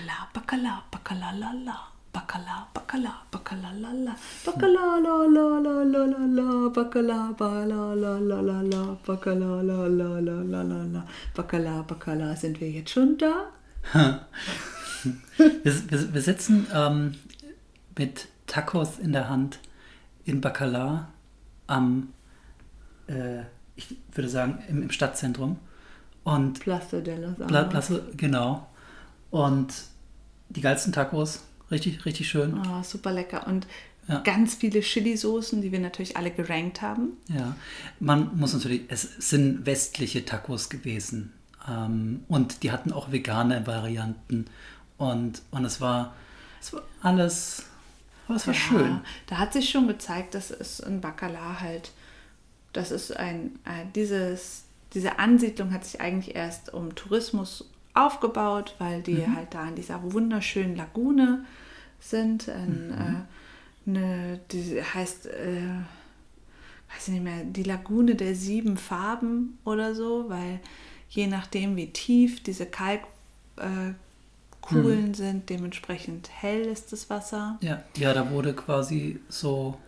Bacala, Bacala, Bacala, la la. Bacala, Bacala, Bacala, la la. Bacala, la la la la la la. Bacala, ba la la la la la. Bacala, la la la la la la. Bacala, Bacala, sind wir jetzt schon da? wir, wir, wir sitzen ähm, mit Tacos in der Hand in Bacala am, äh, ich würde sagen, im, im Stadtzentrum. Und Plaza de los Pla Alamos. Plaza, genau. Und die geilsten Tacos, richtig, richtig schön. Oh, super lecker. Und Ja. ganz viele Chili-Soßen, die wir natürlich alle gerankt haben. Ja, man muss natürlich, es sind westliche Tacos gewesen. Ähm, und die hatten auch vegane Varianten. Und, und es war, es war alles, aber es war Ja, schön. Da hat sich schon gezeigt, dass es in Bacala halt, das ist ein, ein dieses, diese Ansiedlung hat sich eigentlich erst um Tourismus aufgebaut, weil die Mhm. halt da in dieser wunderschönen Lagune sind. Ein, Mhm. äh, eine, die heißt, äh, weiß ich nicht mehr, die Lagune der sieben Farben oder so, weil je nachdem, wie tief diese Kalkkugeln äh, Mhm. sind, dementsprechend hell ist das Wasser. Ja, ja, da wurde quasi so,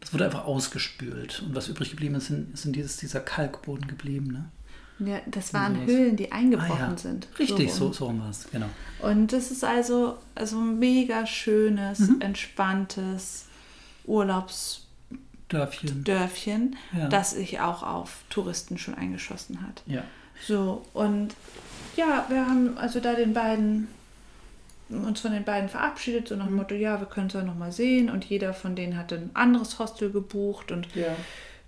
das wurde einfach ausgespült. Und was übrig geblieben ist, sind, sind dieses, dieser Kalkboden geblieben. Ne? Ja, das waren. Höhlen, die eingebrochen Ah, ja. sind. Richtig, so, so war es, genau. Und das ist also, also ein mega schönes, Mhm. entspanntes Urlaubsdörfchen, Dörfchen. Ja. das sich auch auf Touristen schon eingeschossen hat. Ja. So, und ja, wir haben also da den beiden uns von den beiden verabschiedet, so nach Mhm. dem Motto, ja, wir können es ja nochmal sehen. Und jeder von denen hatte ein anderes Hostel gebucht. Und ja.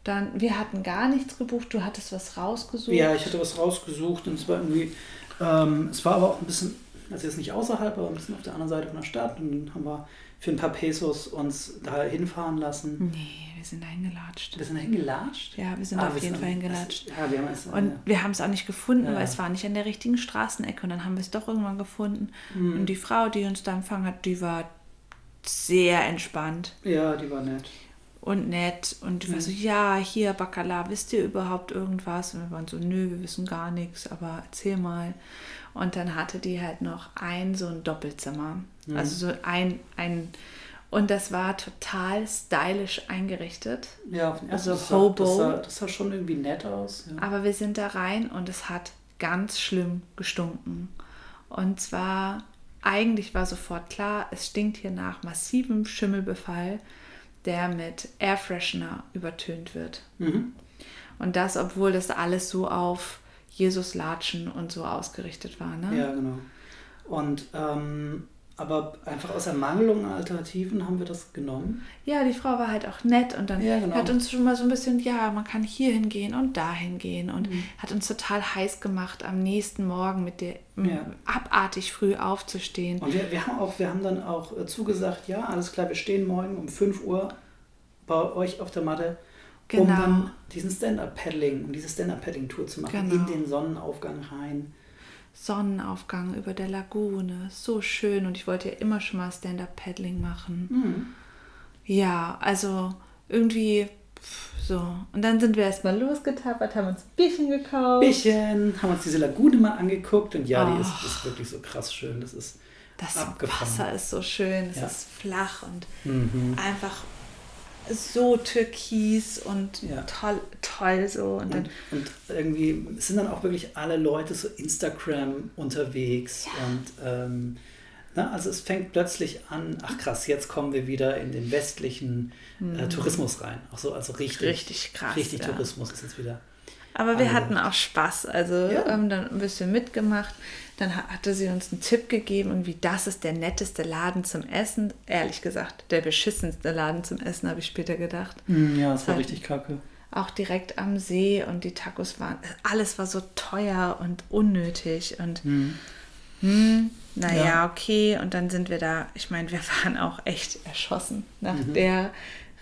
Dann, wir hatten gar nichts gebucht, du hattest was rausgesucht. Ja, ich hatte was rausgesucht und es war irgendwie, ähm, es war aber auch ein bisschen, also jetzt nicht außerhalb, aber ein bisschen auf der anderen Seite von der Stadt und dann haben wir für ein paar Pesos uns da hinfahren lassen. Nee, wir sind da hingelatscht. Wir sind hingelatscht? Ja, wir sind Ah, auf wir jeden sind- Fall hingelatscht. Ja, wir haben es. Und wir haben es auch nicht gefunden, Ja. weil es war nicht an der richtigen Straßenecke. Und dann haben wir es doch irgendwann gefunden. Mhm. Und die Frau, die uns da empfangen hat, die war sehr entspannt ja, die war nett. Und nett. Und die war Mhm. so, ja, hier, Bacala, wisst ihr überhaupt irgendwas? Und wir waren so, nö, wir wissen gar nichts, aber erzähl mal. Und dann hatte die halt noch ein so ein Doppelzimmer. Mhm. Also so ein, ein, und das war total stylisch eingerichtet. Ja, Also das sah, Hobo. Das sah, das sah schon irgendwie nett aus. Ja. Aber wir sind da rein und es hat ganz schlimm gestunken. Und zwar, eigentlich war sofort klar, es stinkt hier nach massivem Schimmelbefall, der mit Airfreshener übertönt wird. Mhm. Und das, obwohl das alles so auf Jesus Latschen und so ausgerichtet war. Ne? Ja, genau. Und ähm, aber einfach aus Ermangelung an Alternativen haben wir das genommen. Ja, die Frau war halt auch nett und dann Ja, genau. hat uns schon mal so ein bisschen, ja, man kann hier hingehen und da hingehen und Mhm. hat uns total heiß gemacht, am nächsten Morgen mit der Ja. abartig früh aufzustehen. Und wir, wir haben auch, wir haben dann auch äh, zugesagt, ja, alles klar, wir stehen morgen um 5 Uhr bei euch auf der Matte, um Genau. dann diesen Stand-Up-Paddling, um diese Stand-Up-Paddling-Tour zu machen, Genau. in den Sonnenaufgang rein. Sonnenaufgang über der Lagune, so schön und ich wollte ja immer schon mal Stand-Up-Paddling machen. Mhm. Ja, also irgendwie so. Und dann sind wir erstmal losgetappert, haben uns ein Bierchen gekauft. Bisschen, haben uns diese Lagune mal angeguckt und ja, die Oh. ist, ist wirklich so krass schön. Das ist Das abgefahren. Wasser ist so schön, es Ja. ist flach und Mhm. einfach so türkis und Ja. toll, toll so. Und dann, Und, und irgendwie sind dann auch wirklich alle Leute so Instagram unterwegs und ähm, na, also es fängt plötzlich an, ach krass, jetzt kommen wir wieder in den westlichen äh, Tourismus rein. Auch so, also richtig, Mhm. Richtig krass, Richtig ja. Tourismus ist jetzt wieder. aber wir hatten auch Spaß, also Ja. haben dann ein bisschen mitgemacht. Dann ha- hatte sie uns einen Tipp gegeben, irgendwie das ist der netteste Laden zum Essen. Ehrlich gesagt, der beschissenste Laden zum Essen, habe ich später gedacht. ja, es war Halt- richtig kacke. Auch direkt am See und die Tacos waren, alles war so teuer und unnötig und Mhm. hm, naja, Ja. okay. Und dann sind wir da, ich meine, wir waren auch echt erschossen nach Mhm. der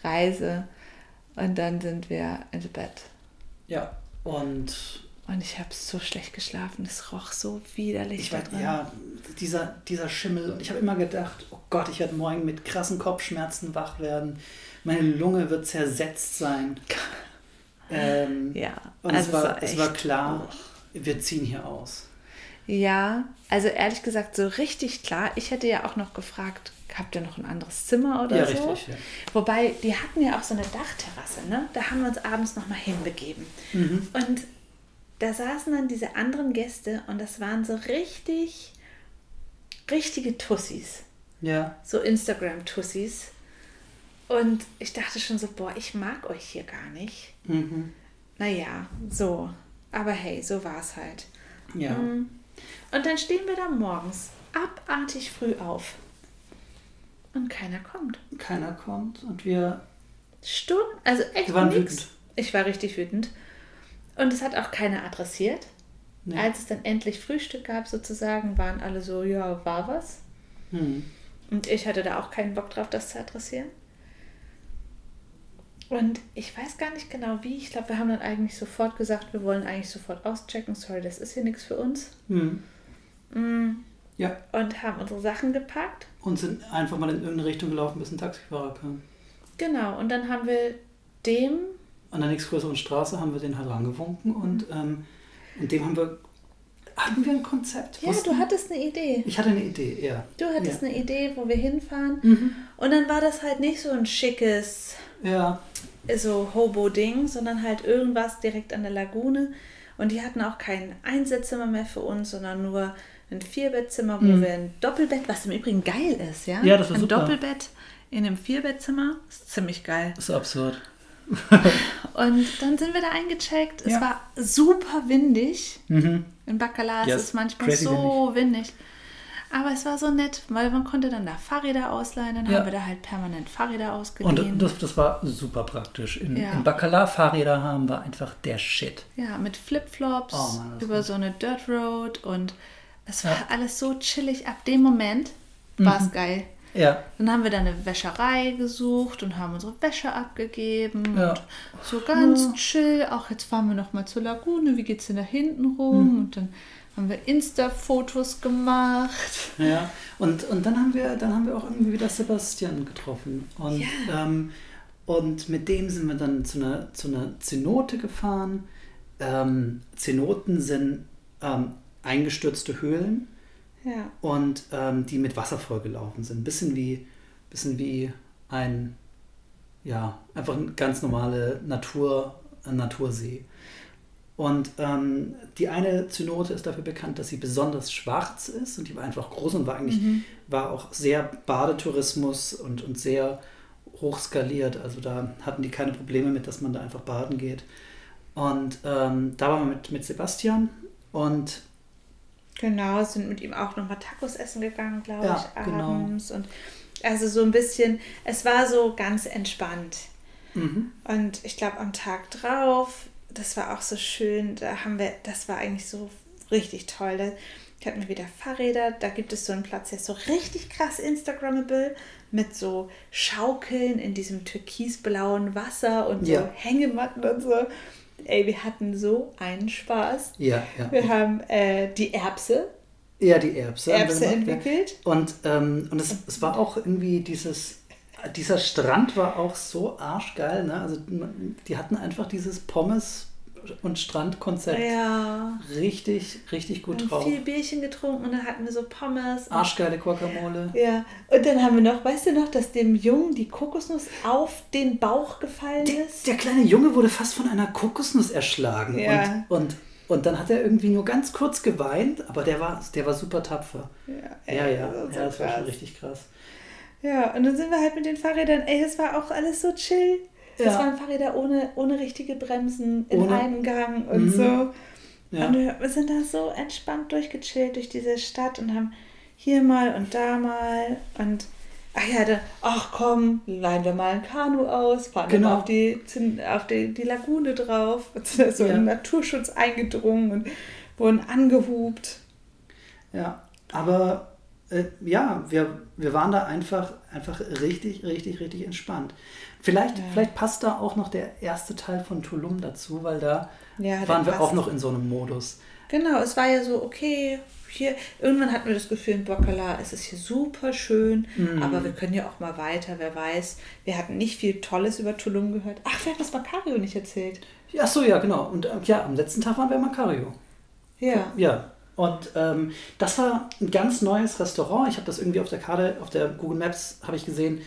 Reise. Und dann sind wir ins Bett. Ja, und Und ich habe so schlecht geschlafen. Es roch so widerlich ich war, ja, dieser, dieser Schimmel. Und ich habe immer gedacht, oh Gott, ich werde morgen mit krassen Kopfschmerzen wach werden. Meine Lunge wird zersetzt sein. Ähm, Ja, Und also es, war, es es war war echt- klar, wir ziehen hier aus. Ja, also ehrlich gesagt, so richtig klar. Ich hätte ja auch noch gefragt, habt ihr noch ein anderes Zimmer oder Ja, so? richtig, ja. Wobei, die hatten ja auch so eine Dachterrasse, ne? Da haben wir uns abends nochmal hinbegeben. Mhm. Und da saßen dann diese anderen Gäste und das waren so richtig, richtige Tussis. Ja. So Instagram-Tussis. Und ich dachte schon so, boah, ich mag euch hier gar nicht. Mhm. Naja, so. Aber hey, so war es halt. Ja. Mhm. Und dann stehen wir da morgens abartig früh auf. Und keiner kommt. Keiner kommt und wir Stunden, also echt Wir waren nix. wütend. Ich war richtig wütend. Und es hat auch keiner adressiert. Nee. Als es dann endlich Frühstück gab, sozusagen, waren alle so, ja, war was. hm. Und ich hatte da auch keinen Bock drauf, das zu adressieren. Und ich weiß gar nicht genau wie. Ich glaube, wir haben dann eigentlich sofort gesagt, wir wollen eigentlich sofort auschecken. Sorry, das ist hier nichts für uns. Hm. Mm. Ja. Und haben unsere Sachen gepackt. Und sind einfach mal in irgendeine Richtung gelaufen, bis ein Taxifahrer kam. Genau. Und dann haben wir dem, An der nächstgrößeren Straße haben wir den halt rangewunken und, Mhm. ähm, und dem haben wir. Hatten wir ein Konzept? ja, Wussten- du hattest eine Idee. Ich hatte eine Idee, ja. Du hattest ja. eine Idee, wo wir hinfahren. Mhm. Und dann war das halt nicht so ein schickes, Ja. so Hobo-Ding, sondern halt irgendwas direkt an der Lagune. Und die hatten auch kein Einsetzzimmer mehr für uns, sondern nur ein Vierbettzimmer, wo Mhm. wir ein Doppelbett, was im Übrigen geil ist, ja? Ja, das war Ein super. Doppelbett in einem Vierbettzimmer, ist ziemlich geil. Das ist absurd. Und dann sind wir da eingecheckt. Es Ja. war super windig. Mhm. In Bacala Ja, ist es manchmal crazy so windig. Aber es war so nett, weil man konnte dann da Fahrräder ausleihen. Dann Ja. haben wir da halt permanent Fahrräder ausgeliehen. Und das, das war super praktisch. In, Ja. in Bacala Fahrräder haben war einfach der Shit. Ja, mit Flipflops Oh Mann, über so eine Dirt Road und es war Ja. Mhm. alles so chillig. Ab dem Moment war es geil. Ja. Dann haben wir da eine Wäscherei gesucht und haben unsere Wäsche abgegeben. Ja. Und so ganz chill. Auch jetzt fahren wir nochmal zur Lagune. Wie geht's denn da hinten rum? Mhm. Und dann haben wir Insta-Fotos gemacht. Ja, und, und dann haben wir, dann haben wir auch irgendwie wieder Sebastian getroffen. Und, ähm, und mit dem sind wir dann zu einer, zu einer Zenote gefahren. Ähm, Zenoten sind ähm, eingestürzte Höhlen Ja. und ähm, die mit Wasser vollgelaufen sind. Bisschen wie, bisschen wie ein, ja, einfach ein ganz normale Natur, ein Natursee. Und ähm, die eine Zynote ist dafür bekannt, dass sie besonders schwarz ist und die war einfach groß und war eigentlich war auch sehr Badetourismus und, und sehr hoch skaliert. Also da hatten die keine Probleme mit, dass man da einfach baden geht. Und ähm, da waren wir mit, mit Sebastian und Genau, sind mit ihm auch nochmal Tacos essen gegangen, glaube Ja, ich, genau. abends. Und also so ein bisschen, es war so ganz entspannt. mhm, Und ich glaube, am Tag drauf, das war auch so schön, da haben wir, das war eigentlich so richtig toll. Da hatten wir wieder Fahrräder, da gibt es so einen Platz, der ist so richtig krass Instagrammable, mit so Schaukeln in diesem türkisblauen Wasser und so Ja. Hängematten und so. Ey, wir hatten so einen Spaß. ja, ja. Wir haben äh, die Erbse, Ja, die Erbse. Erbse gemacht, ja. entwickelt. Und, ähm, und es, es war auch irgendwie dieses, dieser Strand war auch so arschgeil, ne? Also die hatten einfach dieses Pommes- und Strandkonzept Ja. richtig, richtig gut Wir drauf. viel Bierchen getrunken und dann hatten wir so Pommes. Arschgeile Guacamole. Ja, und dann haben wir noch, weißt du noch, dass dem Jungen die Kokosnuss auf den Bauch gefallen Der, ist? der kleine Junge wurde fast von einer Kokosnuss erschlagen. Ja. Und, und, und dann hat er irgendwie nur ganz kurz geweint, aber der war, der war super tapfer. Ja, Ja, ey, ja, das ist so ja das war schon richtig krass. Ja, und dann sind wir halt mit den Fahrrädern, ey, das war auch alles so chill. Das waren Fahrräder ohne, ohne richtige Bremsen in Ohne- einem Gang und Mhm. so. Ja. Und wir, sind da so entspannt durchgechillt durch diese Stadt und haben hier mal und da mal und ach ja, dann, ach komm, leihen wir mal ein Kanu aus, fahren Genau. auf die, auf die, die Lagune drauf so Ja. in den Naturschutz eingedrungen und wurden angehupt. Ja, aber äh, ja, wir, wir waren da einfach, einfach richtig, richtig, richtig entspannt. Vielleicht, Ja. vielleicht passt da auch noch der erste Teil von Tulum dazu, weil da Ja, waren wir passt. auch noch in so einem Modus. Genau, es war ja so, okay, hier, irgendwann hatten wir das Gefühl in Bocala, es ist hier super schön, Mhm. aber wir können ja auch mal weiter, wer weiß. Wir hatten nicht viel Tolles über Tulum gehört. Ach, wir haben das Macario nicht erzählt. Ach so, ja, genau. Und äh, ja, am letzten Tag waren wir in Macario. Ja. Ja, Und ähm, das war ein ganz neues Restaurant. Ich habe das irgendwie auf der Karte, auf der Google Maps habe ich gesehen.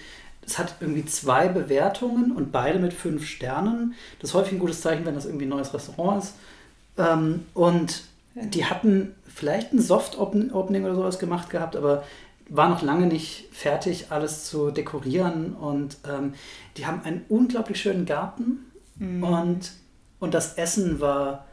Es hat irgendwie zwei Bewertungen und beide mit fünf Sternen. Das ist häufig ein gutes Zeichen, wenn das irgendwie ein neues Restaurant ist. Ähm, und die hatten vielleicht ein Soft-Opening oder sowas gemacht gehabt, aber war noch lange nicht fertig, alles zu dekorieren. Und ähm, die haben einen unglaublich schönen Garten. Mhm. Und, und das Essen war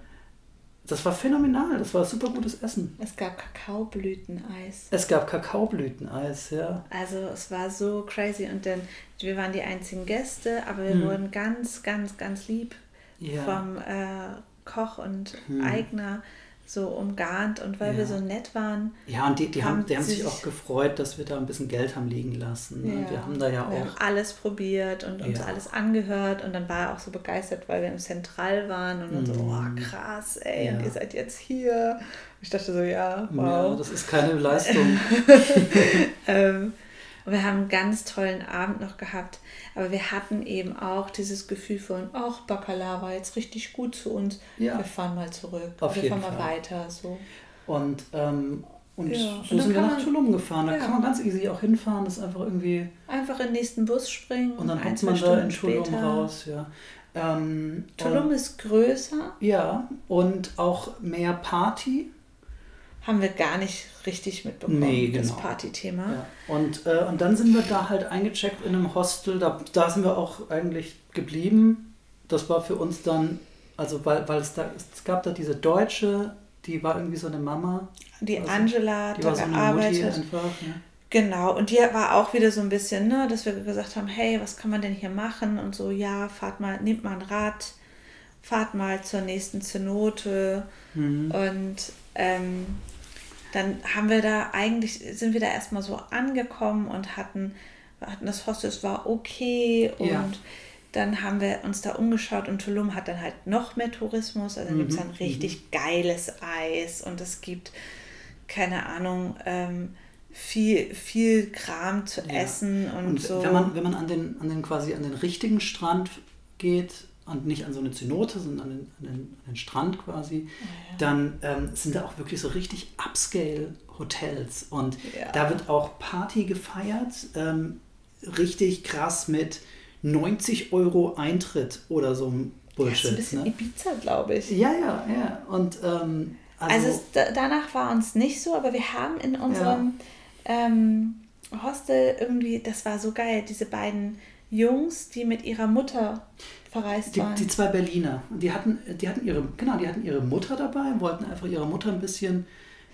das war phänomenal, das war super gutes Essen. Es gab Kakaoblüteneis. Es gab Kakaoblüteneis, ja. Also es war so crazy und dann, wir waren die einzigen Gäste, aber wir hm. wurden ganz, ganz, ganz lieb ja. vom äh, Koch und hm. Eigner so umgarnt und weil ja. wir so nett waren. Ja, und die, die haben, die haben sich auch gefreut, dass wir da ein bisschen Geld haben liegen lassen. Ne? Ja. Wir haben da ja wir auch. Haben alles probiert und uns ja. alles angehört und dann war er auch so begeistert, weil wir im Zentral waren und dann so, oh mhm. krass, ey, und ihr seid jetzt hier. Ich dachte so, ja, wow. Ja, das ist keine Leistung. ähm, und wir haben einen ganz tollen Abend noch gehabt. Aber wir hatten eben auch dieses Gefühl von, ach, Bacala war jetzt richtig gut zu uns. Ja. Wir fahren mal zurück. Auf wir fahren Fall. mal weiter. So. Und, ähm, und ja. so und sind wir nach Tulum gefahren. Da ja. kann man ganz easy auch hinfahren. Das ist einfach irgendwie. Einfach in den nächsten Bus springen. Und dann kommt man da in Tulum später. raus, ja. Ähm, Tulum ist größer. Ja, und auch mehr Party haben wir gar nicht richtig mitbekommen, nee, genau. das Partythema. Ja. Und, äh, und dann sind wir da halt eingecheckt in einem Hostel, da, da sind wir auch eigentlich geblieben. Das war für uns dann, also weil, weil es da, es gab da diese Deutsche, die war irgendwie so eine Mama. Die also, Angela die da war so gearbeitet. Einfach, ne? Genau, und die war auch wieder so ein bisschen, ne, dass wir gesagt haben, hey, was kann man denn hier machen? Und so, ja, fahrt mal, nehmt mal ein Rad, fahrt mal zur nächsten Zenote. Mhm. Und ähm, dann haben wir da eigentlich, sind wir da erstmal so angekommen und hatten, hatten das Hostel, es war okay und ja. dann haben wir uns da umgeschaut und Tulum hat dann halt noch mehr Tourismus, also mhm. gibt es dann richtig mhm. geiles Eis und es gibt, keine Ahnung, ähm, viel, viel Kram zu ja. essen und, und, so. Wenn man, wenn man an den, an den quasi an den richtigen Strand geht, und nicht an so eine Zenote, sondern an den, an den, an den Strand quasi, oh ja. dann ähm, sind da auch wirklich so richtig Upscale-Hotels. Und ja. da wird auch Party gefeiert, ähm, richtig krass mit 90 Euro Eintritt oder so ein Bullshit. Ja, ist ein bisschen ne? Ibiza, glaube ich. Ja, ja, ja. Und, ähm, also, also es, danach war uns nicht so, aber wir haben in unserem ähm, Hostel irgendwie, das war so geil, diese beiden Jungs, die mit ihrer Mutter verreist die, waren. Die zwei Berliner. Die hatten, die hatten ihre, genau, die hatten ihre Mutter dabei, wollten einfach ihrer Mutter ein bisschen,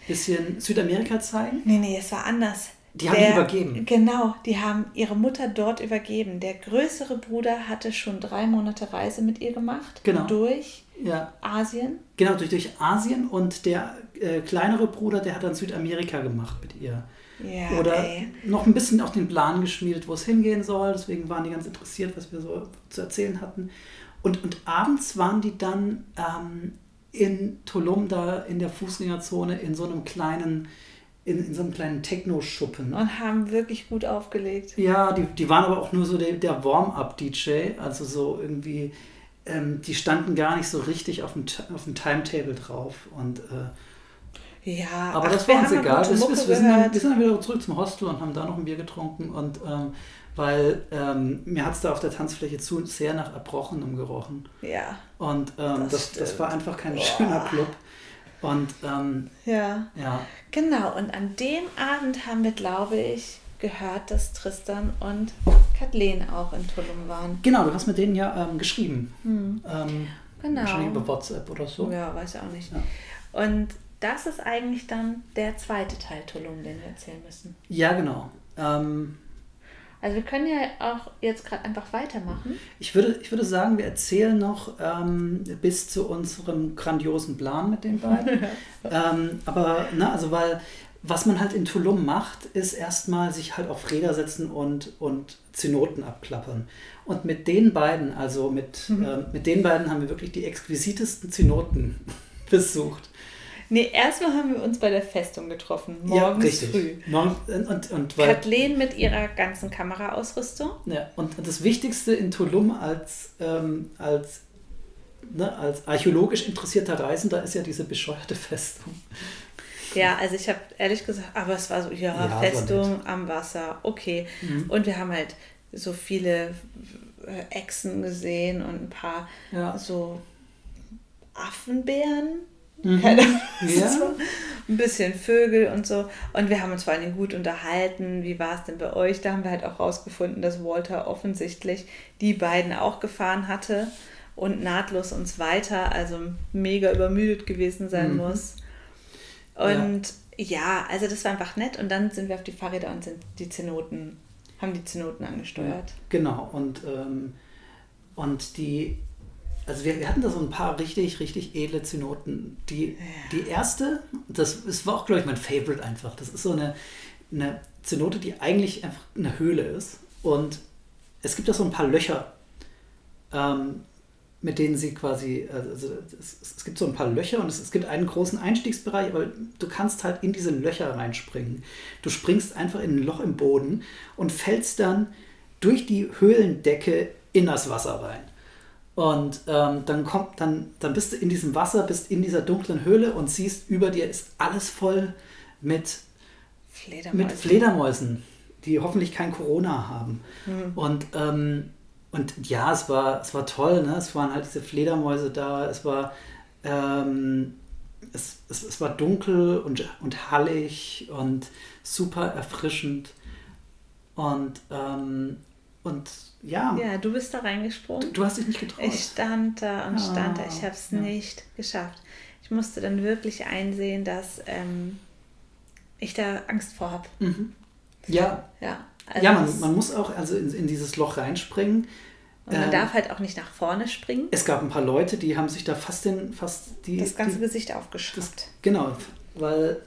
bisschen Südamerika zeigen. Nee, nee, es war anders. Die haben ihn übergeben. Genau, die haben ihre Mutter dort übergeben. Der größere Bruder hatte schon drei Monate Reise mit ihr gemacht. Genau. Durch ja. Asien. Genau, durch, durch Asien. Und der äh, kleinere Bruder, der hat dann Südamerika gemacht mit ihr. Ja, Oder ey. noch ein bisschen auch den Plan geschmiedet, wo es hingehen soll. Deswegen waren die ganz interessiert, was wir so zu erzählen hatten. Und, und abends waren die dann ähm, in Tulum, da in der Fußgängerzone, in so einem kleinen, in, in so einem kleinen Techno-Schuppen. Und haben wirklich gut aufgelegt. Ja, die, die waren aber auch nur so der, der Warm-up-DJ, also so irgendwie, ähm, die standen gar nicht so richtig auf dem, auf dem Timetable drauf. Und äh, ja, aber ach, das war uns egal. Wir, wir, sind dann, wir, sind dann, wieder zurück zum Hostel und haben da noch ein Bier getrunken. Und ähm, weil ähm, mir hat es da auf der Tanzfläche zu sehr nach Erbrochenem gerochen. Ja. Und ähm, das, das, das, war einfach kein Boah. schöner Club. Und ähm, ja. ja. Genau, und an dem Abend haben wir, glaube ich, gehört, dass Tristan und Kathleen auch in Tulum waren. Genau, du hast mit denen ja ähm, geschrieben. Hm. Ähm, genau. Wahrscheinlich über WhatsApp oder so. Ja, weiß ich auch nicht. Ja. Und das ist eigentlich dann der zweite Teil Tulum, den wir erzählen müssen. Ja, genau. Ähm, also wir können ja auch jetzt gerade einfach weitermachen. Ich würde, ich würde sagen, wir erzählen noch ähm, bis zu unserem grandiosen Plan mit den beiden. ähm, aber, na, also weil was man halt in Tulum macht, ist erstmal sich halt auf Räder setzen und, und Zenoten abklappern. Und mit den beiden, also mit, mhm. äh, mit den beiden haben wir wirklich die exquisitesten Zenoten besucht. Nee, erstmal haben wir uns bei der Festung getroffen, morgens ja, früh. Morgen, und, und weil, Kathleen mit ihrer ganzen Kameraausrüstung. Ja, und das Wichtigste in Tulum als, ähm, als, ne, als archäologisch interessierter Reisender ist ja diese bescheuerte Festung. Ja, also ich habe ehrlich gesagt, aber es war so, ja, Ja, Festung am Wasser, okay. Mhm. Und wir haben halt so viele äh, Echsen gesehen und ein paar Ja. so Affenbären. Mhm. Keine Ja. so ein bisschen Vögel und so. Und wir haben uns vor allen Dingen gut unterhalten. Wie war es denn bei euch? Da haben wir halt auch rausgefunden, dass Walter offensichtlich die beiden auch gefahren hatte und nahtlos uns weiter, also mega übermüdet gewesen sein Mhm. muss. Und ja. also das war einfach nett. Und dann sind wir auf die Fahrräder und sind die Zenoten, haben die Zenoten angesteuert. Genau, und, ähm, und die, also wir, wir hatten da so ein paar richtig, richtig edle Zenoten. Die, die erste, das, das war auch, glaube ich, mein Favorite einfach. Das ist so eine, eine Zenote, die eigentlich einfach eine Höhle ist. Und es gibt da so ein paar Löcher, ähm, mit denen sie quasi, also es, es gibt so ein paar Löcher und es, es gibt einen großen Einstiegsbereich, aber du kannst halt in diese Löcher reinspringen. Du springst einfach in ein Loch im Boden und fällst dann durch die Höhlendecke in das Wasser rein. Und ähm, dann kommt, dann, dann bist du in diesem Wasser, bist in dieser dunklen Höhle und siehst, über dir ist alles voll mit Fledermäuse. mit Fledermäusen, die hoffentlich kein Corona haben. Mhm. Und, ähm, und ja, es war, es war toll, ne? es waren halt diese Fledermäuse da, es war, ähm, es, es, es war dunkel und, und hallig und super erfrischend. Und, ähm, und ja, Ja, du bist da reingesprungen. du, du hast dich nicht getraut. Ich stand da und Ah, stand da. Ich habe es ja. nicht geschafft. Ich musste dann wirklich einsehen, dass ähm, ich da Angst vor habe. mhm. Ja, Ja, also ja man, man muss auch also in, in dieses Loch reinspringen. und man ähm, darf halt auch nicht nach vorne springen. Es gab ein paar Leute, die haben sich da fast den, fast die, Das ganze die, Gesicht aufgeschraubt. genau, weil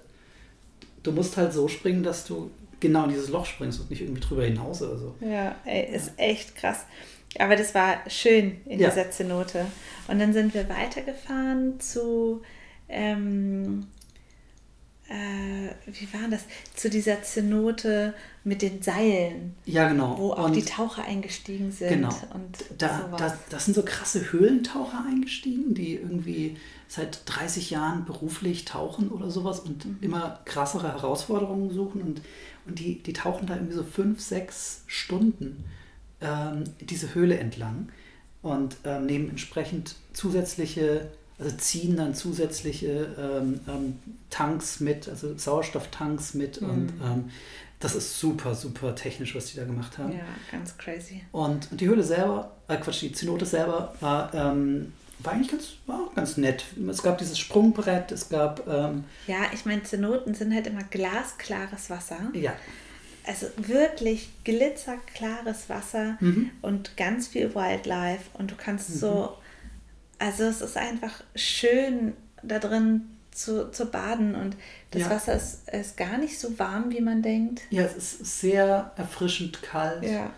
du musst halt so springen, dass du genau in dieses Loch springst und nicht irgendwie drüber hinaus oder so. Ja, ey, ist echt krass. Aber das war schön in Ja. dieser Zenote. Und dann sind wir weitergefahren zu, ähm, äh, wie war das? Zu dieser Zenote mit den Seilen, Ja, genau. wo auch und die Taucher eingestiegen sind. Genau. Und da, da, das sind so krasse Höhlentaucher eingestiegen, die irgendwie seit 30 Jahren beruflich tauchen oder sowas und Mhm. immer krassere Herausforderungen suchen und, und die, die tauchen da irgendwie so fünf, sechs Stunden ähm, diese Höhle entlang und ähm, nehmen entsprechend zusätzliche, also ziehen dann zusätzliche ähm, ähm, Tanks mit, also Sauerstofftanks mit und Mhm. ähm, das ist super, super technisch, was die da gemacht haben. ja, ganz crazy. Und, und die Höhle selber, äh Quatsch, die Zenote selber war, ähm, war eigentlich ganz, war auch ganz nett. Es gab dieses Sprungbrett, es gab, ähm, Ja, ich meine, Zenoten sind halt immer glasklares Wasser. ja, Also wirklich glitzerklares Wasser Mhm. und ganz viel Wildlife. Und du kannst so, also es ist einfach schön da drin zu, zu baden. Und das Ja. Wasser ist, ist gar nicht so warm, wie man denkt. ja, es ist sehr erfrischend kalt. Ja,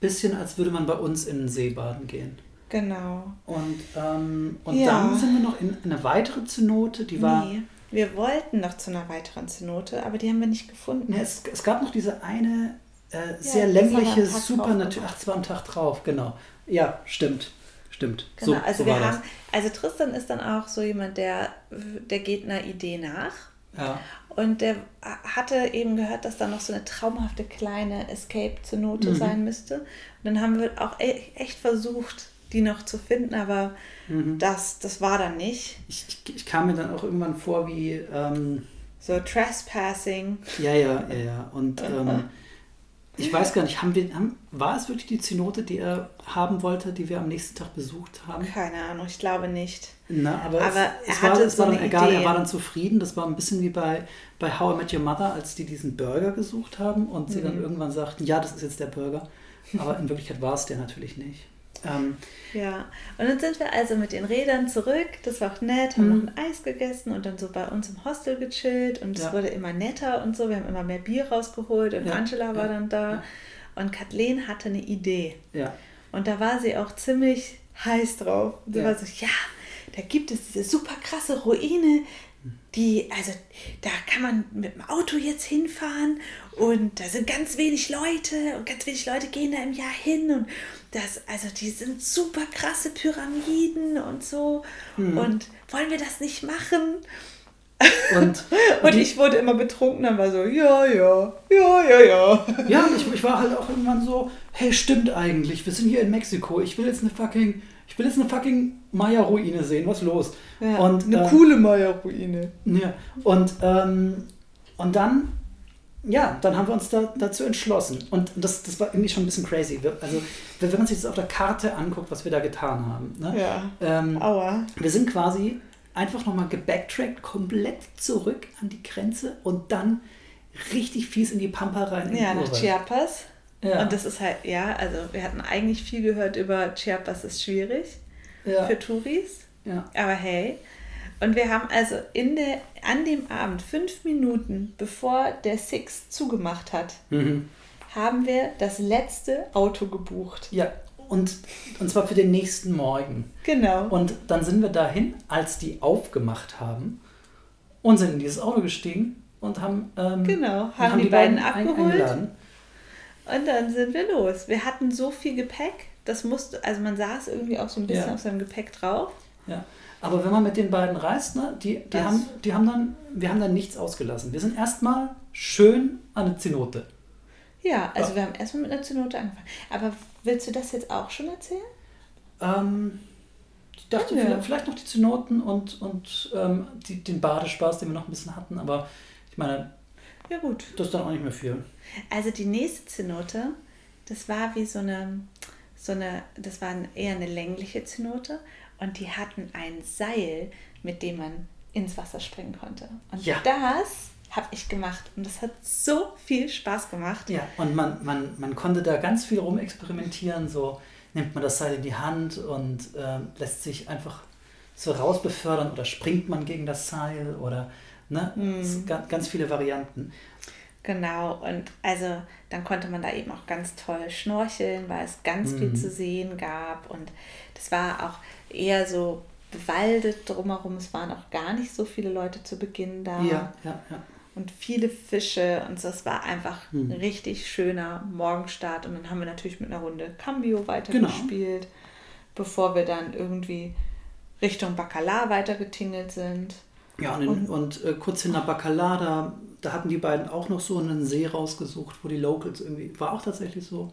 Bisschen, als würde man bei uns in den See baden gehen. Genau. Und, ähm, und Ja. dann sind wir noch in eine weitere Zenote, die war. nee, wir wollten noch zu einer weiteren Zenote, aber die haben wir nicht gefunden. Ne, es, es gab noch diese eine äh, sehr das längliche, super natürlich. Ach, es war am Tag drauf, genau. Ja, stimmt. Stimmt. Genau, so, also so wir haben, also Tristan ist dann auch so jemand, der, der geht einer Idee nach. das. Ja. Und der hatte eben gehört, dass da noch so eine traumhafte kleine Escape-Zenote Mhm. sein müsste. Und dann haben wir auch e echt versucht, die noch zu finden, aber Mhm. das, das war dann nicht. Ich, ich, ich kam mir dann auch irgendwann vor wie, ähm, So Trespassing. ja, ja, ja, ja. Und ähm, ich weiß gar nicht, haben wir, haben, war es wirklich die Zenote, die er haben wollte, die wir am nächsten Tag besucht haben? Keine Ahnung, ich glaube nicht. Na, aber, Aber es, es, war, es war so dann eine egal, Idee. er war dann zufrieden. Das war ein bisschen wie bei, bei How I Met Your Mother, als die diesen Burger gesucht haben und sie Mhm. dann irgendwann sagten, ja, das ist jetzt der Burger. Aber in Wirklichkeit war es der natürlich nicht. Ähm, Ja, und dann sind wir also mit den Rädern zurück. Das war auch nett, haben Mhm. noch ein Eis gegessen und dann so bei uns im Hostel gechillt und es Ja. wurde immer netter und so. Wir haben immer mehr Bier rausgeholt und Ja, Angela war ja, dann da. Und Kathleen hatte eine Idee. ja. Und da war sie auch ziemlich heiß drauf. Und sie war so, ja, da gibt es diese super krasse Ruine, die, also da kann man mit dem Auto jetzt hinfahren und da sind ganz wenig Leute und ganz wenig Leute gehen da im Jahr hin und das, also die sind super krasse Pyramiden und so. Mhm. Und wollen wir das nicht machen? Und, Und ich wurde immer betrunken, dann war so, ja, ja, ja, ja, ja. Ja, ich, ich war halt auch irgendwann so, hey, stimmt eigentlich, wir sind hier in Mexiko, ich will jetzt eine fucking, ich will jetzt eine fucking Maya-Ruine sehen, was ist los? ja und, eine äh, coole Maya-Ruine. Ja, und, ähm, und dann, ja, dann haben wir uns da, dazu entschlossen. Und das, das war irgendwie schon ein bisschen crazy. Wir- Also, wenn man sich das auf der Karte anguckt, was wir da getan haben. Ne? Ja. Ähm, Aua. wir sind quasi einfach nochmal gebacktrackt, komplett zurück an die Grenze und dann richtig fies in die Pampa rein. in Ja, nach. Chiapas. Ja. Und das ist halt, ja, also wir hatten eigentlich viel gehört über Chiapas ist schwierig ja. für Touris. ja. Aber hey. Und wir haben also in der, an dem Abend, fünf Minuten bevor der Six zugemacht hat, Mhm. haben wir das letzte Auto gebucht. ja. Und, und zwar für den nächsten Morgen. Genau. Und dann sind wir dahin, als die aufgemacht haben und sind in dieses Auto gestiegen und haben, ähm, Genau, und haben die beiden ein- abgeholt. eingeladen. Und dann sind wir los. Wir hatten so viel Gepäck, das musste, also man saß irgendwie auch so ein bisschen Ja. auf seinem Gepäck drauf. Ja. Aber wenn man mit den beiden reist, ne, die, die, Das- haben, die haben dann, wir haben dann nichts ausgelassen. Wir sind erstmal schön an eine Zenote. Ja, also Ja. wir haben erstmal mit einer Zenote angefangen. Aber willst du das jetzt auch schon erzählen? Ähm, ich dachte Ja. vielleicht, vielleicht noch die Zenoten und, und ähm, die, den Badespaß, den wir noch ein bisschen hatten. Aber ich meine, Ja gut. das ist dann auch nicht mehr viel. Also die nächste Zenote, das war wie so eine, so eine, das war eher eine längliche Zenote und die hatten ein Seil, mit dem man ins Wasser springen konnte. Und Ja. das habe ich gemacht und das hat so viel Spaß gemacht. Ja, und man, man, man konnte da ganz viel rumexperimentieren. So nimmt man das Seil in die Hand und ähm, lässt sich einfach so rausbefördern oder springt man gegen das Seil oder ne, ga- ganz viele Varianten. Genau, und also dann konnte man da eben auch ganz toll schnorcheln, weil es ganz viel Mhm. zu sehen gab und das war auch eher so bewaldet drumherum. Es waren auch gar nicht so viele Leute zu Beginn da Ja, ja, ja. und viele Fische und es war einfach Mhm. ein richtig schöner Morgenstart und dann haben wir natürlich mit einer Runde Cambio Genau. weitergespielt, bevor wir dann irgendwie Richtung Bacalar weitergetingelt sind. Ja, und, in, und, äh, kurz hinter Bacala, da, da hatten die beiden auch noch so einen See rausgesucht, wo die Locals irgendwie, war auch tatsächlich so.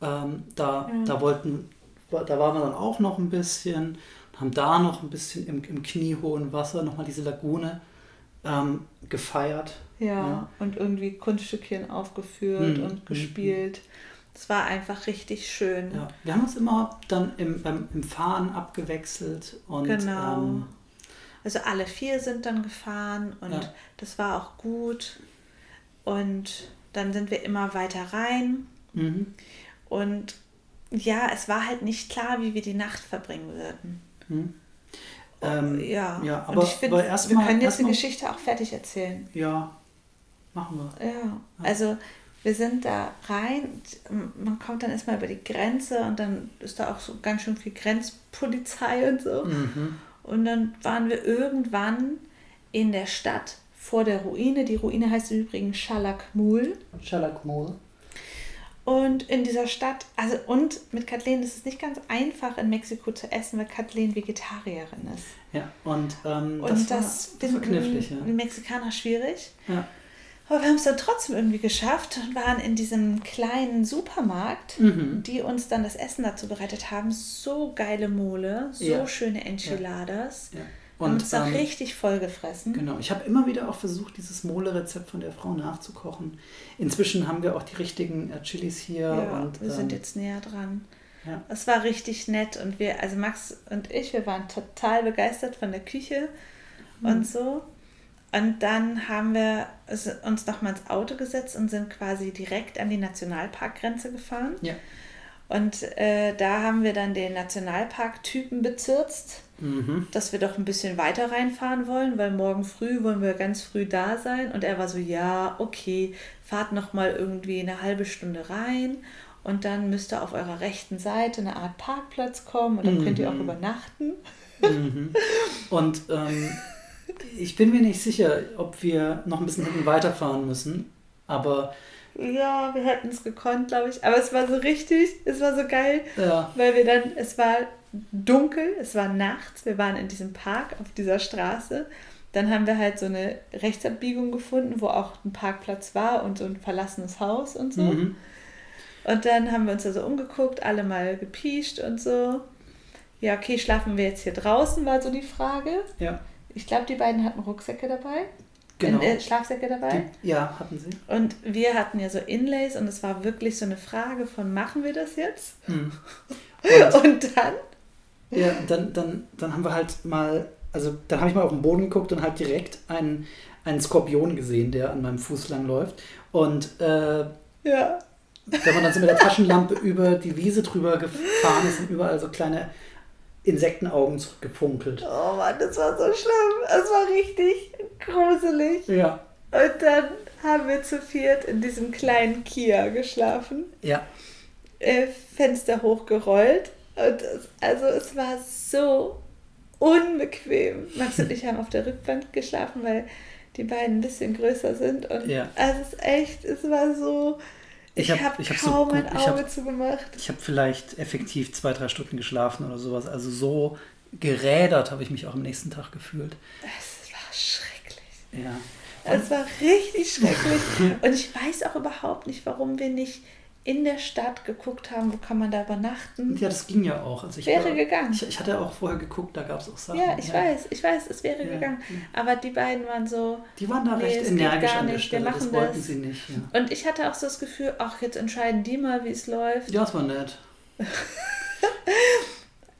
Ähm, da, Ja. da wollten, da waren wir dann auch noch ein bisschen, haben da noch ein bisschen im, im kniehohen Wasser nochmal diese Lagune ähm, gefeiert. Ja, Ja. und irgendwie Kunststückchen aufgeführt Mhm, und mhm, gespielt. Es war einfach richtig schön. Ja, wir haben uns immer dann im, beim, im Fahren abgewechselt und Genau. ähm, Also alle vier sind dann gefahren und Ja. das war auch gut. Und dann sind wir immer weiter rein. mhm, Und ja, es war halt nicht klar, wie wir die Nacht verbringen würden. mhm. Ähm, ja, ja, und aber- ich find, aber erst wir mal- können jetzt die mal- Geschichte auch fertig erzählen. ja, machen wir. Ja, also wir sind da rein, man kommt dann erstmal über die Grenze und dann ist da auch so ganz schön viel Grenzpolizei und so. Mhm. Und dann waren wir irgendwann in der Stadt vor der Ruine. Die Ruine heißt übrigens Chalakmul. Schalakmol. Und in dieser Stadt, also und mit Kathleen ist es nicht ganz einfach in Mexiko zu essen, weil Kathleen Vegetarierin ist. Ja, und ähm, Und das, das, finden knifflig, ja. Mexikaner schwierig. ja. Aber wir haben es dann trotzdem irgendwie geschafft und waren in diesem kleinen Supermarkt, Mhm. die uns dann das Essen dazu bereitet haben. So geile Mole, so Ja. schöne Enchiladas. ja. Und da ähm, richtig voll gefressen. genau, ich habe immer wieder auch versucht, dieses Mole-Rezept von der Frau nachzukochen. Inzwischen haben wir auch die richtigen äh, Chilis hier. Ja, und, wir sind ähm, jetzt näher dran. Ja. Es war richtig nett und wir, also Max und ich, wir waren total begeistert von der Küche Mhm. und so. Und dann haben wir es- uns nochmal ins Auto gesetzt und sind quasi direkt an die Nationalparkgrenze gefahren. Ja. Und äh, da haben wir dann den Nationalpark-Typen bezirzt, Mhm. dass wir doch ein bisschen weiter reinfahren wollen, weil morgen früh wollen wir ganz früh da sein. Und er war so, ja, okay, fahrt noch mal irgendwie eine halbe Stunde rein und dann müsst ihr auf eurer rechten Seite eine Art Parkplatz kommen und dann könnt ihr auch Mhm. übernachten. Mhm. Und ähm, ich bin mir nicht sicher, ob wir noch ein bisschen hinten weiterfahren müssen. Aber Ja, wir hätten es gekonnt, glaube ich. Aber es war so richtig, es war so geil, ja, weil wir dann, es war dunkel, es war nachts, wir waren in diesem Park auf dieser Straße. dann haben wir halt so eine Rechtsabbiegung gefunden, wo auch ein Parkplatz war und so ein verlassenes Haus und so. Mhm. Und dann haben wir uns da so umgeguckt, alle mal gepiescht und so. Ja, okay, schlafen wir jetzt hier draußen, war so die Frage. Ja, Ich glaube, die beiden hatten Rucksäcke dabei. Genau. Äh, Schlafsäcke dabei. Die, ja, hatten sie. Und wir hatten ja so Inlays und es war wirklich so eine Frage von, machen wir das jetzt? Mhm. Und, Und dann, ja, und dann, dann, dann haben wir halt mal, also dann habe ich mal auf den Boden geguckt und halt direkt einen, einen Skorpion gesehen, der an meinem Fuß lang läuft. Und äh, ja, wenn man dann so mit der Taschenlampe über die Wiese drüber gefahren ist, sind überall so kleine Insektenaugen zurückgefunkelt. oh Mann, das war so schlimm. Es war richtig gruselig. Ja, Und dann haben wir zu viert in diesem kleinen Kia geschlafen, ja, äh, Fenster hochgerollt. Und es, also es war so unbequem. Max und ich haben auf der Rückbank geschlafen, weil die beiden ein bisschen größer sind. Und Ja. also es ist echt, es war so. Ich, Ich hab- habe ich hab so kaum gut- ein ich hab- Auge zugemacht. ich habe vielleicht effektiv zwei, drei Stunden geschlafen oder sowas. Also so gerädert habe ich mich auch am nächsten Tag gefühlt. Es war schrecklich. Ja. Es war richtig schrecklich. Und ich weiß auch überhaupt nicht, warum wir nicht in der Stadt geguckt haben, wo kann man da übernachten. Ja, das ging ja auch. Also ich Wäre war, gegangen. Ich, ich hatte auch vorher geguckt, da gab es auch Sachen. Ja, ich weiß, ich weiß, es wäre Ja. gegangen. Aber die beiden waren so. Die waren da Nee, recht es energisch gar an der nicht, wir Stelle. Das wollten das. sie nicht. Ja. Und ich hatte auch so das Gefühl, ach, jetzt entscheiden die mal, wie es läuft. ja, das war nett.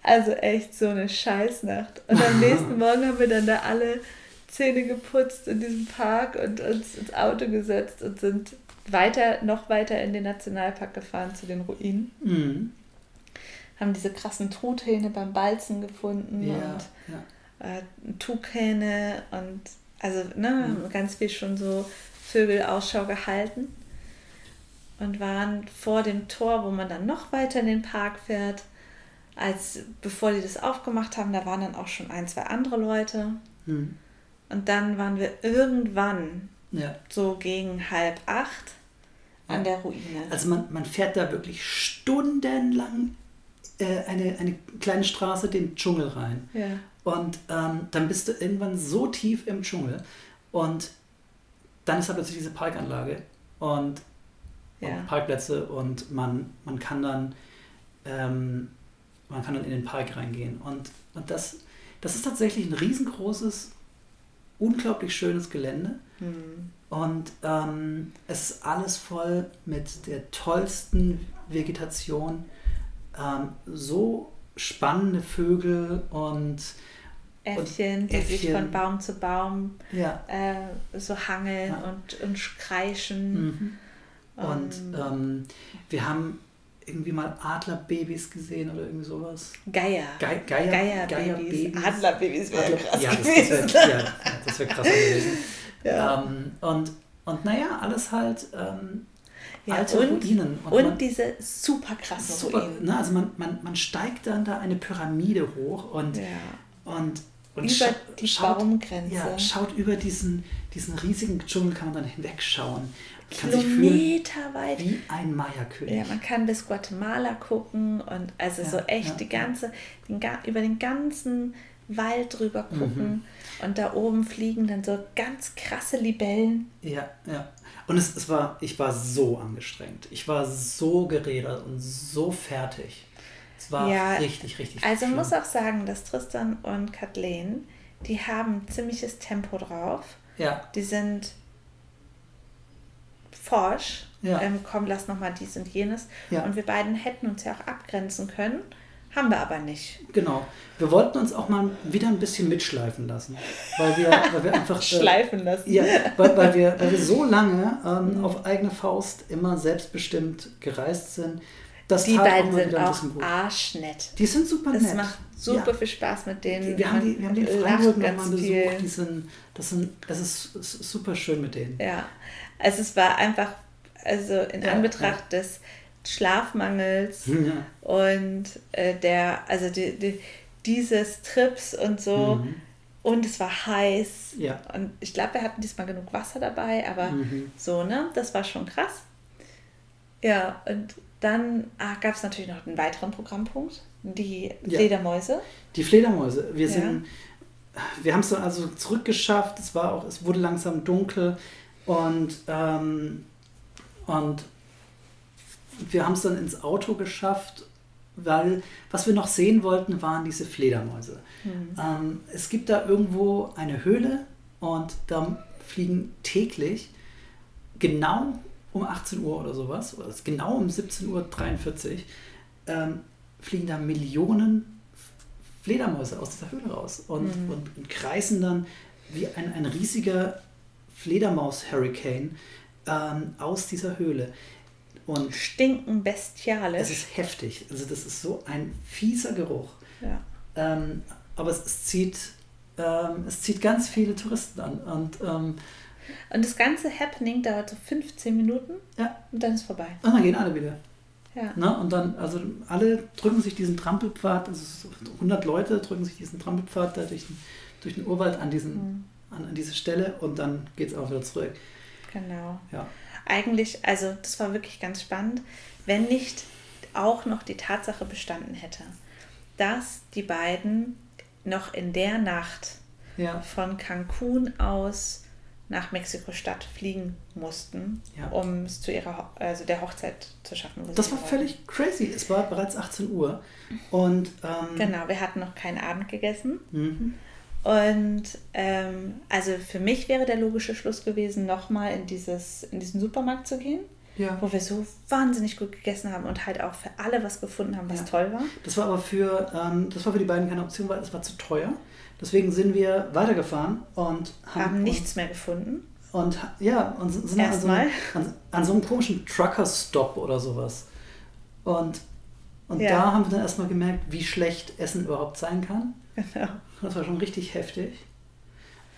Also echt so eine Scheißnacht. Und am nächsten Morgen haben wir dann da alle Zähne geputzt in diesem Park und uns ins Auto gesetzt und sind weiter, noch weiter in den Nationalpark gefahren zu den Ruinen. Mhm. Haben diese krassen Truthähne beim Balzen gefunden Ja, und ja. äh, Tuchhähne und also ne, Mhm. ganz viel schon so Vögelausschau gehalten und waren vor dem Tor, wo man dann noch weiter in den Park fährt. Als bevor die das aufgemacht haben, da waren dann auch schon ein, zwei andere Leute. Mhm. Und dann waren wir irgendwann ja. so gegen halb acht an der Ruine. Also man, man fährt da wirklich stundenlang äh, eine, eine kleine Straße den Dschungel rein. ja. Und ähm, dann bist du irgendwann so tief im Dschungel und dann ist da plötzlich diese Parkanlage und, Ja. und Parkplätze und man, man kann dann ähm, man kann dann in den Park reingehen. Und, und das, das ist tatsächlich ein riesengroßes, unglaublich schönes Gelände. Hm. Und ähm, es ist alles voll mit der tollsten Vegetation. Ähm, so spannende Vögel und Äffchen, die sich Äffchen. von Baum zu Baum ja. äh, so hangeln Ja. und, und kreischen. Mhm. Und Ähm, ähm, wir haben irgendwie mal Adlerbabys gesehen oder irgendwie sowas. Geier. Ge Geier, Geierbabys. Geierbabys. Adlerbabys wäre Adler- krass ja, das, gewesen. das wäre ja, das wär krass gewesen. Ja. Ähm, und, und naja, alles halt ähm, Ja, alte und, Ruinen. und, man- diese super krassen Super, Ruinen. ne? Also man, man, man steigt dann da eine Pyramide hoch und, Ja. und, und Über scha- die schaut, Baumgrenze. ja, schaut über diesen, diesen riesigen Dschungel, kann man dann hinwegschauen. Man kann sich fühlen Kilometer weit. wie ein Maya-König. Ja, man kann bis Guatemala gucken und also Ja, so echt die ganze, den, über den ganzen Wald drüber Mhm. Und da oben fliegen dann so ganz krasse Libellen. Ja, ja. Und es, es war, ich war so angestrengt. Ich war so geredet und so fertig. Es war Ja, richtig, richtig Also schlimm. muss auch sagen, dass Tristan und Kathleen, die haben ziemliches Tempo drauf. Ja, Die sind forsch. Ja. Ähm, komm, lass nochmal dies und jenes. Ja. Und wir beiden hätten uns ja auch abgrenzen können. Haben wir aber nicht. genau. Wir wollten uns auch mal wieder ein bisschen mitschleifen lassen. Weil wir, weil wir einfach. äh, Schleifen lassen. Ja, weil, weil, wir, weil wir so lange ähm, Mhm. auf eigene Faust immer selbstbestimmt gereist sind. Das Die beiden mal sind wieder ein auch bisschen gut. arschnett. Die sind super Es nett. macht super Ja. viel Spaß mit denen. Wir haben, die, wir haben die in lacht nochmal besucht. Die sind, das, sind, das ist s- super schön mit denen. Ja, also es war einfach, also in Ja, Anbetracht des Schlafmangels Ja. und äh, der, also die, die, dieses Trips und so. Mhm. Und es war heiß. Ja. Und ich glaube, wir hatten diesmal genug Wasser dabei, aber Mhm. so, ne? Das war schon krass. Ja, und dann ah, gab es natürlich noch einen weiteren Programmpunkt, die Ja. Fledermäuse. Die Fledermäuse. Wir Ja. sind, wir haben es dann also zurückgeschafft. Es war auch, es wurde langsam dunkel und, ähm, und wir haben es dann ins Auto geschafft, weil was wir noch sehen wollten, waren diese Fledermäuse. Mhm. Ähm, es gibt da irgendwo eine Höhle und da fliegen täglich genau um 18 Uhr oder sowas, oder genau um 17.43 Uhr, ähm, fliegen da Millionen Fledermäuse aus dieser Höhle raus und, mhm. und, und, kreisen dann wie ein, ein riesiger Fledermaus-Hurricane ähm, aus dieser Höhle. Und Stinken bestialisch. Es ist heftig. Also das ist so ein fieser Geruch. Ja. Ähm, aber es, es zieht, ähm, es zieht ganz viele Touristen an. Und, ähm, und das ganze Happening dauert so 15 Minuten ja. und dann ist vorbei. Und dann gehen alle wieder. Ja. Na, und dann, also alle drücken sich diesen Trampelpfad, also 100 Leute drücken sich diesen Trampelpfad da durch den, durch den Urwald an, diesen, mhm. an, an diese Stelle und dann geht es auch wieder zurück. Genau. Ja. Eigentlich, also das war wirklich ganz spannend, wenn nicht auch noch die Tatsache bestanden hätte, dass die beiden noch in der Nacht ja. von Cancun aus nach Mexiko-Stadt fliegen mussten, ja. um es zu ihrer also der Hochzeit zu schaffen. Das war völlig crazy. Es war bereits 18 Uhr. Und, ähm, genau, wir hatten noch keinen Abend gegessen. Mhm. Und ähm, also für mich wäre der logische Schluss gewesen, nochmal in, in diesen Supermarkt zu gehen. Ja. wo wir so wahnsinnig gut gegessen haben und halt auch für alle was gefunden haben, was ja. toll war. Das war aber für, ähm, das war für die beiden keine Option, weil es war zu teuer. Deswegen sind wir weitergefahren und haben, haben nichts mehr gefunden. Und ja, und sind an so, an, an so, einem komischen Trucker-Stop oder sowas. Und, und ja. da haben wir dann erstmal gemerkt, wie schlecht Essen überhaupt sein kann. Genau. Das war schon richtig heftig.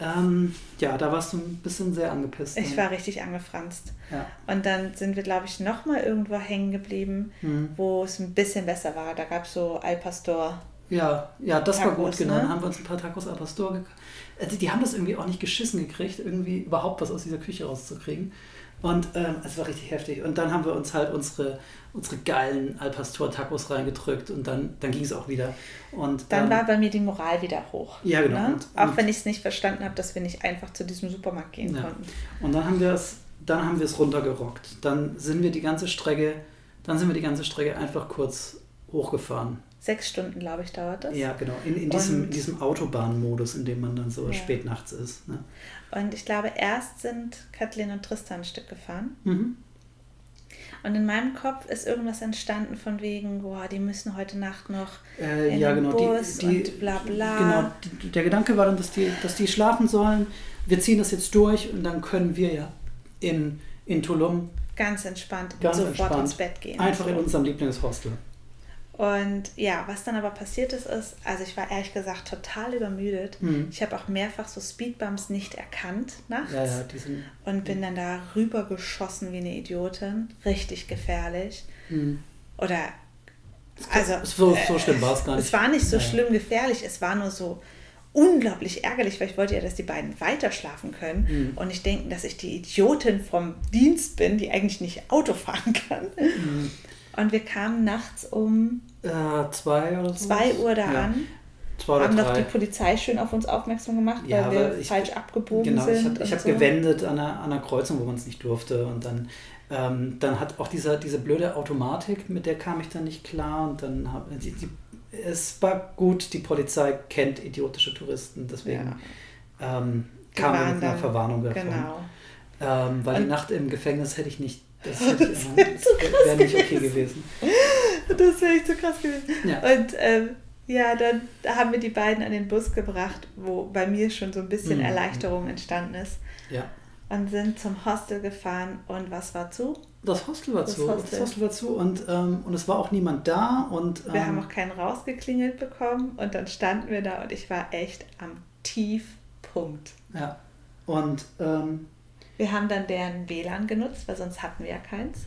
Ähm, ja, da warst du ein bisschen sehr angepisst. Ich ne? war richtig angefranst. Ja. Und dann sind wir, glaube ich, nochmal irgendwo hängen geblieben, hm. wo es ein bisschen besser war. Da gab es so Al Pastor ja, ja, das Tacos, war gut, genau. Ne? Dann haben wir uns ein paar Tacos al pastor gekauft. Also die haben das irgendwie auch nicht geschissen gekriegt, irgendwie überhaupt was aus dieser Küche rauszukriegen. Und ähm, es war richtig heftig. Und dann haben wir uns halt unsere, unsere geilen Al Pastor Tacos reingedrückt und dann, dann ging es auch wieder. Und, dann ähm, war bei mir die Moral wieder hoch. Ja, genau. Ne? Und, auch und, wenn ich es nicht verstanden habe, dass wir nicht einfach zu diesem Supermarkt gehen ja. konnten. Und dann haben wir es, dann haben wir es runtergerockt. Dann sind wir die ganze Strecke, dann sind wir die ganze Strecke einfach kurz hochgefahren. Sechs Stunden, glaube ich, dauert das. Ja, genau. In, in, diesem, in diesem Autobahnmodus, in dem man dann so Ja. spät nachts ist. Ne? Und ich glaube, erst sind Kathleen und Tristan ein Stück gefahren. Mhm. Und in meinem Kopf ist irgendwas entstanden von wegen, boah, die müssen heute Nacht noch Äh, in ja, den genau. Bus die, die, und bla bla. Genau, die, der Gedanke war dann, dass die, dass die schlafen sollen. Wir ziehen das jetzt durch und dann können wir ja in, in Tulum Ganz entspannt Ganz sofort entspannt. ins Bett gehen. einfach in unserem Lieblingshostel. Und ja, was dann aber passiert ist, ist, also ich war ehrlich gesagt total übermüdet. Mhm. Ich habe auch mehrfach so Speedbumps nicht erkannt nachts Ja, ja, die sind. und bin dann da rüber geschossen wie eine Idiotin. Richtig gefährlich. Mhm. Oder, also. So, so schlimm war es gar nicht. Es war nicht so Ja, ja. schlimm gefährlich, es war nur so unglaublich ärgerlich, weil ich wollte ja, dass die beiden weiter schlafen können Mhm. und nicht denken, dass ich die Idiotin vom Dienst bin, die eigentlich nicht Auto fahren kann. Mhm. Und wir kamen nachts um Äh, zwei oder so. 2 Uhr da ja. an, Zwei oder haben noch die drei. Polizei schön auf uns aufmerksam gemacht, Ja, weil wir ich- falsch abgebogen Genau, sind. ich habe und ich hab so. gewendet an einer, an einer Kreuzung, wo man es nicht durfte. Und dann, ähm, dann hat auch dieser, diese blöde Automatik, mit der kam ich dann nicht klar. Und dann hab, die, die, es war gut, die Polizei kennt idiotische Touristen, deswegen ähm, Die kam waren mit einer Verwarnung davon. Genau. Ähm, weil Und- die Nacht im Gefängnis hätte ich nicht. Das, hätte ich, Das wär wäre nicht okay gewesen. gewesen. Das wäre echt so krass gewesen. Ja. Und ähm, ja, dann haben wir die beiden an den Bus gebracht, wo bei mir schon so ein bisschen Mhm. Erleichterung entstanden ist. Ja. Und sind zum Hostel gefahren und was war zu? Das Hostel war Das zu. Hostel. Das Hostel war zu und, ähm, und es war auch niemand da. Und, ähm, Wir haben auch keinen rausgeklingelt bekommen und dann standen wir da und ich war echt am Tiefpunkt. Ja. Und ähm, Wir haben dann deren WLAN genutzt, weil sonst hatten wir ja keins.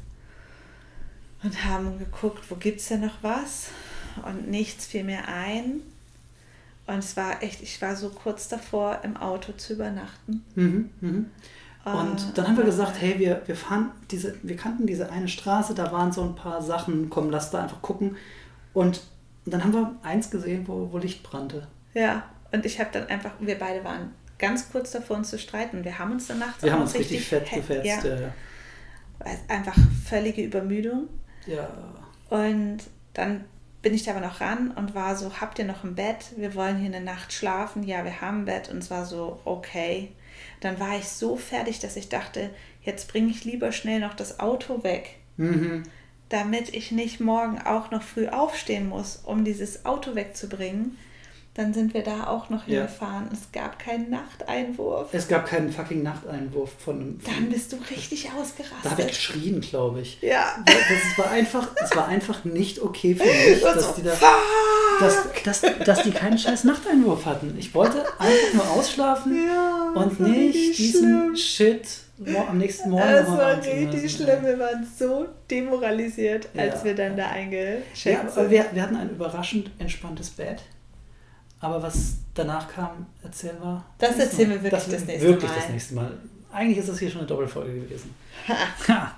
Und haben geguckt, wo gibt es denn noch was? Und nichts fiel mir ein. Und es war echt, ich war so kurz davor, im Auto zu übernachten. mhm, mhm. Und Äh, dann haben wir gesagt, hey, wir, wir fahren diese, wir kannten diese eine Straße, da waren so ein paar Sachen, komm, lass da einfach gucken. Und, und dann haben wir eins gesehen, wo, wo Licht brannte. Ja, Und ich habe dann einfach, wir beide waren ganz kurz davor, uns zu streiten. Wir haben uns danach Wir haben uns richtig, richtig fett gefetzt. Ja. ja. Einfach völlige Übermüdung. Ja. Und dann bin ich da aber noch ran und war so, habt ihr noch ein Bett? Wir wollen hier eine Nacht schlafen. Ja, wir haben ein Bett. Und es war so, okay. Dann war ich so fertig, dass ich dachte, jetzt bringe ich lieber schnell noch das Auto weg. Mhm. Damit ich nicht morgen auch noch früh aufstehen muss, um dieses Auto wegzubringen. Dann sind wir da auch noch Ja. hingefahren. Es gab keinen Nachteinwurf. Es gab keinen fucking Nachteinwurf von einem. Dann bist du richtig Da habe ich ausgerastet. geschrien, glaube ich. Ja. Das war einfach, es war einfach nicht okay für mich, Und dass die da, dass, dass, dass die keinen scheiß Nachteinwurf hatten. Ich wollte einfach nur ausschlafen Ja, das und nicht diesen schlimm. Shit am nächsten Morgen Es noch war richtig schlimm. Wir waren so demoralisiert, als Ja. wir dann da eingecheckt Ja, sind. wir, wir hatten ein überraschend entspanntes Bett. Aber was danach kam, erzählen wir. Das erzählen wir wirklich das das nächste wirklich Mal. das nächste Mal. Eigentlich ist das hier schon eine Doppelfolge gewesen. Ha.